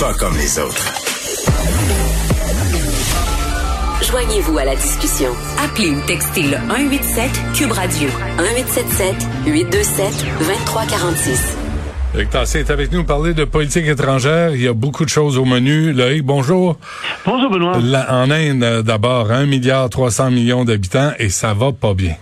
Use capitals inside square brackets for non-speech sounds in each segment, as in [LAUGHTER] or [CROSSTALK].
Pas comme les autres. Joignez-vous à la discussion. Appelez ou textez le 187 Cube Radio 1877 827 2346. Eric Tassé est avec nous pour parler de politique étrangère. Il y a beaucoup de choses au menu. Loïc, bonjour. Bonjour, Benoît. en Inde, euh, d'abord, 1 milliard 300 millions d'habitants et ça va pas bien.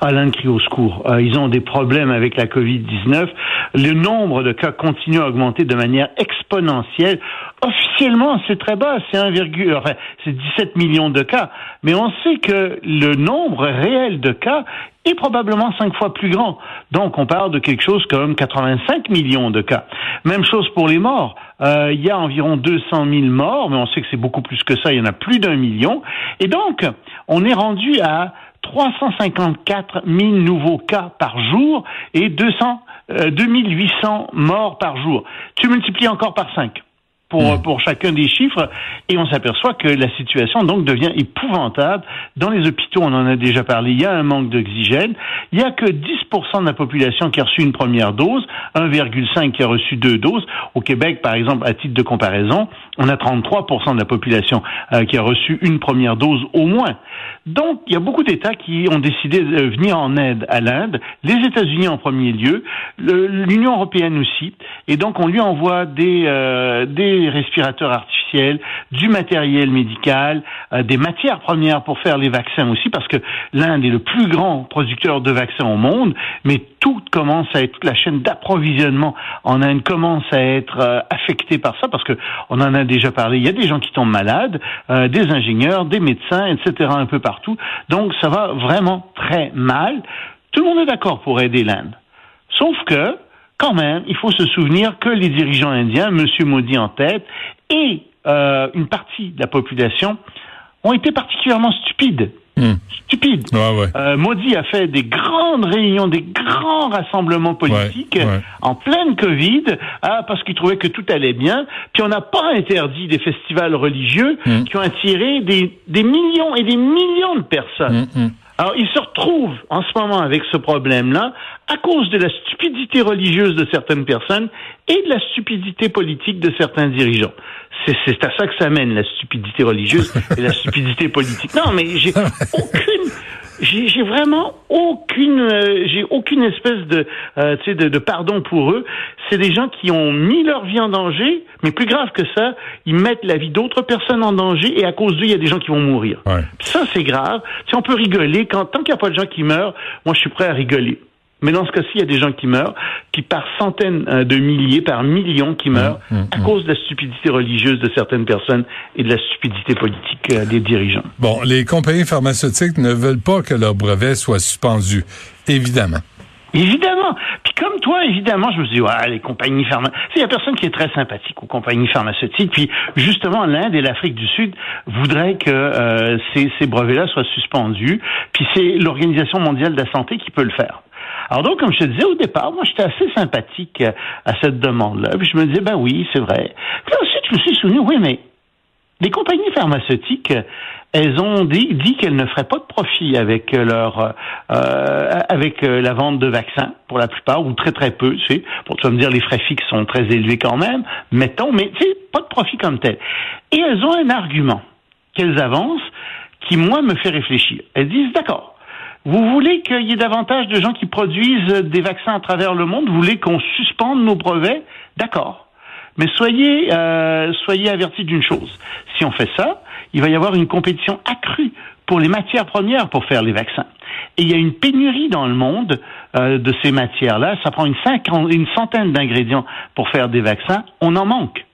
Ah, l'Inde crie au secours. Euh, ils ont des problèmes avec la COVID-19. Le nombre de cas continue à augmenter de manière exponentielle. Officiellement, c'est très bas, c'est 1, enfin, c'est 17 millions de cas. Mais on sait que le nombre réel de cas est probablement cinq fois plus grand. Donc, on parle de quelque chose comme 85 millions de cas. Même chose pour les morts. Euh, il y a environ 200 000 morts, mais on sait que c'est beaucoup plus que ça. Il y en a plus d'un million. Et donc, on est rendu à 354 000 nouveaux cas par jour et 200, 2800 euh, morts par jour. Tu multiplies encore par 5 pour, hmm. pour chacun des chiffres et on s'aperçoit que la situation donc devient épouvantable. Dans les hôpitaux, on en a déjà parlé, il y a un manque d'oxygène. Il y a que 10% de la population qui a reçu une première dose, 1,5 qui a reçu deux doses. Au Québec, par exemple, à titre de comparaison, on a 33% de la population euh, qui a reçu une première dose au moins. Donc, il y a beaucoup d'États qui ont décidé de venir en aide à l'Inde, les États-Unis en premier lieu, l'Union européenne aussi, et donc on lui envoie des, euh, des respirateurs artificiels, du matériel médical, euh, des matières premières pour faire les vaccins aussi, parce que l'Inde est le plus grand producteur de vaccins au monde, mais tout commence à être, toute la chaîne d'approvisionnement en Inde commence à être euh, affectée par ça, parce que on en a déjà parlé, il y a des gens qui tombent malades, euh, des ingénieurs, des médecins, etc., un peu partout. Donc ça va vraiment très mal. Tout le monde est d'accord pour aider l'Inde. Sauf que, quand même, il faut se souvenir que les dirigeants indiens, M. Modi en tête, et euh, une partie de la population ont été particulièrement stupides. Hmm. Stupides. Euh, Modi a fait des grandes réunions, des grands rassemblements politiques en pleine Covid, ah, parce qu'il trouvait que tout allait bien. Puis on n'a pas interdit des festivals religieux hmm. qui ont attiré des, des, millions et des millions de personnes. Hmm, alors, il se retrouve en ce moment avec ce problème-là à cause de la stupidité religieuse de certaines personnes et de la stupidité politique de certains dirigeants. C'est à ça que ça mène, la stupidité religieuse et la stupidité politique. Non, mais j'ai [LAUGHS] aucune j'ai vraiment aucune, euh, j'ai aucune espèce de, euh, de, de, pardon pour eux. C'est des gens qui ont mis leur vie en danger, mais plus grave que ça, ils mettent la vie d'autres personnes en danger et à cause d'eux, il y a des gens qui vont mourir. Ça, c'est grave. Si on peut rigoler, quand tant qu'il n'y a pas de gens qui meurent, moi, je suis prêt à rigoler. Mais dans ce cas-ci, il y a des gens qui meurent, qui par centaines euh, de milliers, par millions qui meurent mmh, mmh, à mmh. cause de la stupidité religieuse de certaines personnes et de la stupidité politique euh, des dirigeants. Bon, les compagnies pharmaceutiques ne veulent pas que leur brevet soit suspendu, évidemment. Évidemment. Puis comme toi, évidemment, je me dis, ouais, les compagnies pharmaceutiques. Il y a personne qui est très sympathique aux compagnies pharmaceutiques. Puis justement, l'Inde et l'Afrique du Sud voudraient que euh, ces, ces brevets-là soient suspendus. Puis c'est l'Organisation mondiale de la santé qui peut le faire. Alors donc, comme je te disais au départ, moi j'étais assez sympathique euh, à cette demande-là. Puis je me disais, ben oui, c'est vrai. Puis ensuite, je me suis souvenu, oui, mais les compagnies pharmaceutiques, elles ont dit, dit qu'elles ne feraient pas de profit avec leur euh, avec euh, la vente de vaccins pour la plupart ou très très peu. Tu sais, pour te me dire les frais fixes sont très élevés quand même. Mettons, mais tu sais, pas de profit comme tel. Et elles ont un argument qu'elles avancent qui moi me fait réfléchir. Elles disent d'accord. Vous voulez qu'il y ait davantage de gens qui produisent des vaccins à travers le monde? Vous voulez qu'on suspende nos brevets? D'accord. Mais soyez, euh, soyez avertis d'une chose. Si on fait ça, il va y avoir une compétition accrue pour les matières premières pour faire les vaccins. Et il y a une pénurie dans le monde euh, de ces matières-là. Ça prend une, une centaine d'ingrédients pour faire des vaccins. On en manque.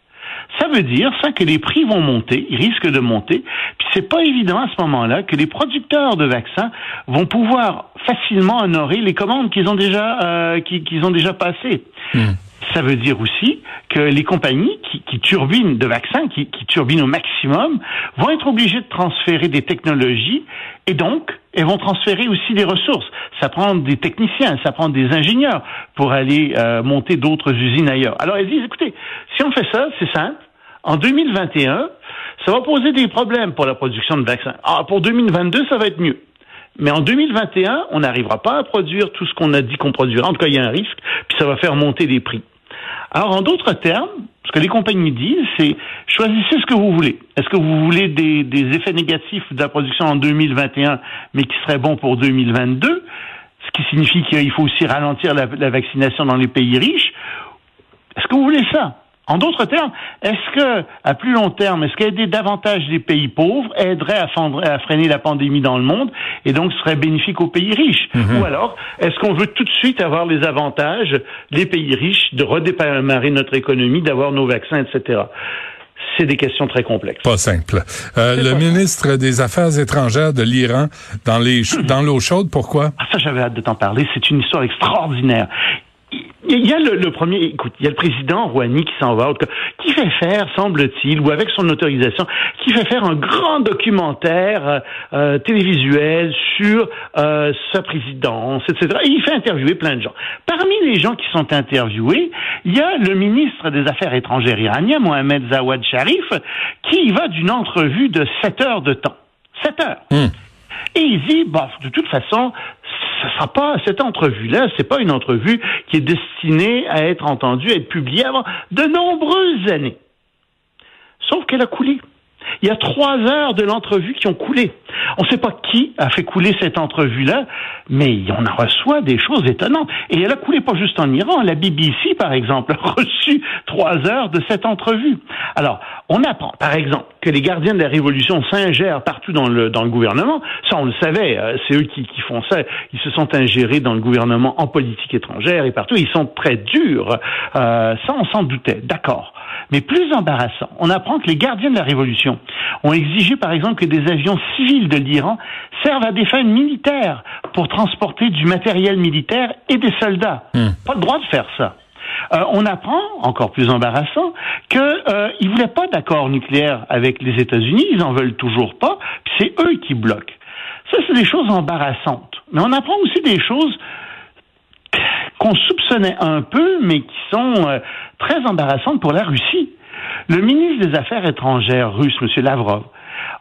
Ça veut dire ça que les prix vont monter, ils risquent de monter. Puis c'est pas évident à ce moment-là que les producteurs de vaccins vont pouvoir facilement honorer les commandes qu'ils ont déjà euh, qu'ils ont déjà passées. Hmm. Ça veut dire aussi que les compagnies qui, qui turbinent de vaccins, qui, qui turbinent au maximum, vont être obligées de transférer des technologies et donc elles vont transférer aussi des ressources. Ça prend des techniciens, ça prend des ingénieurs pour aller euh, monter d'autres usines ailleurs. Alors elles disent, écoutez, si on fait ça, c'est simple. En 2021, ça va poser des problèmes pour la production de vaccins. Ah, pour 2022, ça va être mieux. Mais en 2021, on n'arrivera pas à produire tout ce qu'on a dit qu'on produira. En tout cas, il y a un risque, puis ça va faire monter les prix. Alors, en d'autres termes, ce que les compagnies disent, c'est choisissez ce que vous voulez. Est-ce que vous voulez des, effets négatifs de la production en 2021, mais qui seraient bons pour 2022, ce qui signifie qu'il faut aussi ralentir la, la vaccination dans les pays riches? Est-ce que vous voulez ça? En d'autres termes, est-ce que, à plus long terme, est-ce qu'aider davantage les pays pauvres aiderait à, à, freiner la pandémie dans le monde et donc serait bénéfique aux pays riches? Mhm. Ou alors, est-ce qu'on veut tout de suite avoir les avantages des pays riches de redémarrer notre économie, d'avoir nos vaccins, etc. C'est des questions très complexes. Pas simple. Euh, le pas ministre des Affaires étrangères de l'Iran dans les [CLEARS THROAT] dans l'eau chaude, pourquoi? Ah, ça, j'avais hâte de t'en parler. C'est une histoire extraordinaire. Il y a le, le, premier, écoute, il y a le président Rouhani qui s'en va, qui fait faire, semble-t-il, ou avec son autorisation, qui fait faire un grand documentaire euh, télévisuel sur euh, sa présidence, etc. Et il fait interviewer plein de gens. Parmi les gens qui sont interviewés, il y a le ministre des Affaires étrangères iranien, Mohamed Zawad Sharif, qui y va d'une entrevue de 7 heures de temps. 7 heures. Hum. Et il dit, bah, de toute façon, ce sera pas cette entrevue-là, c'est pas une entrevue qui est destinée à être entendue, à être publiée avant de nombreuses années. Sauf qu'elle a coulé. Il y a trois heures de l'entrevue qui ont coulé. On ne sait pas qui a fait couler cette entrevue-là, mais on en reçoit des choses étonnantes. Et elle a coulé pas juste en Iran. La BBC, par exemple, a [LAUGHS] reçu trois heures de cette entrevue. Alors, on apprend, par exemple, que les gardiens de la Révolution s'ingèrent partout dans le, dans le gouvernement. Ça, on le savait. euh, C'est eux qui, qui font ça. Ils se sont ingérés dans le gouvernement en politique étrangère et partout. Ils sont très durs. Euh, ça, on s'en doutait. D'accord. Mais plus embarrassant, on apprend que les gardiens de la Révolution ont exigé, par exemple, que des avions civils de l'Iran servent à des fins militaires pour transporter du matériel militaire et des soldats. Pas le droit de faire ça. Euh, on apprend, encore plus embarrassant, qu'ils euh, ne voulaient pas d'accord nucléaire avec les États-Unis, ils en veulent toujours pas, puis c'est eux qui bloquent. Ça, c'est des choses embarrassantes. Mais on apprend aussi des choses qu'on soupçonnait un peu, mais qui sont euh, très embarrassantes pour la Russie. Le ministre des Affaires étrangères russe, M. Lavrov,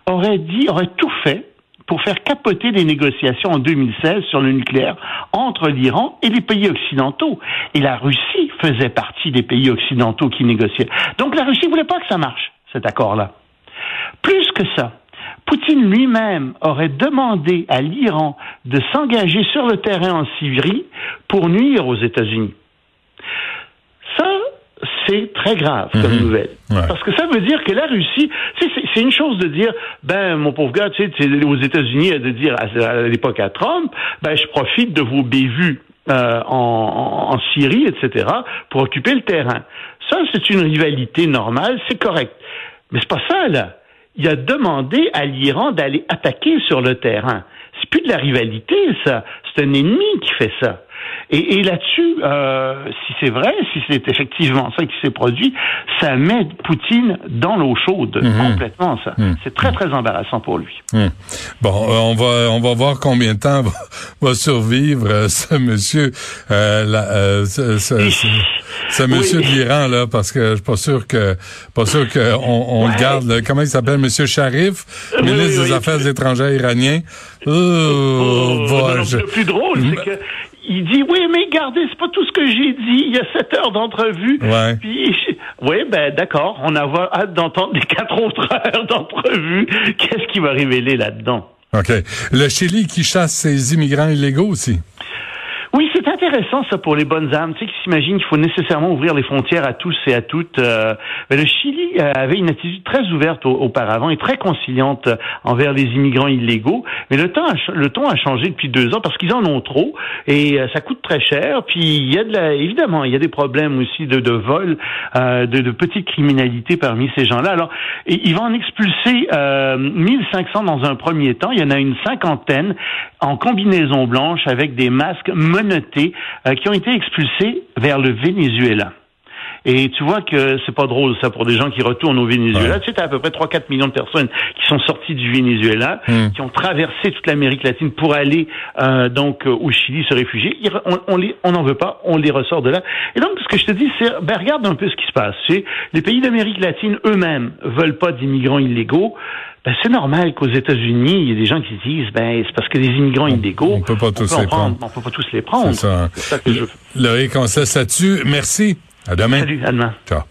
aurait dit, aurait tout fait pour faire capoter les négociations en 2016 sur le nucléaire entre l'Iran et les pays occidentaux. Et la Russie faisait partie des pays occidentaux qui négociaient. Donc la Russie voulait pas que ça marche, cet accord-là. Plus que ça, Poutine lui-même aurait demandé à l'Iran de s'engager sur le terrain en Syrie pour nuire aux États-Unis. Ça, c'est très grave comme Mhm. nouvelle. Ouais. Parce que ça veut dire que la Russie, c'est une chose de dire, ben mon pauvre gars, tu sais, aux États-Unis, de dire à, à l'époque à Trump, ben je profite de vos bévues euh, en, en, en Syrie, etc., pour occuper le terrain. Ça, c'est une rivalité normale, c'est correct. Mais c'est pas ça là. Il a demandé à l'Iran d'aller attaquer sur le terrain. C'est plus de la rivalité, ça. C'est un ennemi qui fait ça. Et, et là-dessus, euh, si c'est vrai, si c'est effectivement ça qui s'est produit, ça met Poutine dans l'eau chaude Mhm. complètement. Ça, c'est très très embarrassant pour lui. Hum. Bon, euh, on va on va voir combien de temps [LAUGHS] va, va survivre euh, ce monsieur, la- ce, ce- ce- ce monsieur Oui. de l'Iran là, parce que je suis pas sûr que pas sûr que on, on le garde. là. Comment il s'appelle, Monsieur Sharif, ministre oui, des. Affaires étrangères iranien. Oh, Oh, boy, non, je- Le plus drôle, c'est que il dit oui, mais regardez, c'est pas tout ce que j'ai dit. Il y a sept heures d'entrevue. Ouais. Puis oui, ben d'accord. On a hâte d'entendre les quatre autres [LAUGHS] heures d'entrevue. Qu'est-ce qu'il va révéler là-dedans? OK. Le Chili qui chasse ses immigrants illégaux aussi. Oui, c'est intéressant ça pour les bonnes âmes, tu sais, qui s'imaginent qu'il faut nécessairement ouvrir les frontières à tous et à toutes. Euh, mais le Chili euh, avait une attitude très ouverte au- auparavant et très conciliante euh, envers les immigrants illégaux. Mais le temps, le ton a changé depuis deux ans parce qu'ils en ont trop et euh, ça coûte très cher. Puis il y a de la, évidemment, il y a des problèmes aussi de, de vol, euh, de, de petite criminalité parmi ces gens-là. Alors, et, il va en expulser euh, 1500 dans un premier temps. Il y en a une cinquantaine en combinaison blanche avec des masques menottés qui ont été expulsés vers le Venezuela. Et tu vois que c'est pas drôle ça pour des gens qui retournent au Venezuela. Tu sais, t'as à peu près 3-4 millions de personnes qui sont sorties du Venezuela, Hmm. qui ont traversé toute l'Amérique latine pour aller euh, donc euh, au Chili se réfugier. Ils on, on les, on n'en veut pas, on les ressort de là. Et donc ce que je te dis, c'est ben regarde un peu ce qui se passe. Tu sais, les pays d'Amérique latine eux-mêmes veulent pas d'immigrants illégaux. Ben, c'est normal qu'aux États-Unis, il y ait des gens qui se disent, ben, c'est parce que les immigrants illégaux, on peut pas tous les prendre. On peut pas tous les prendre. C'est ça. Ça que je... Loïc, on se. Merci. À demain. Salut. Ciao.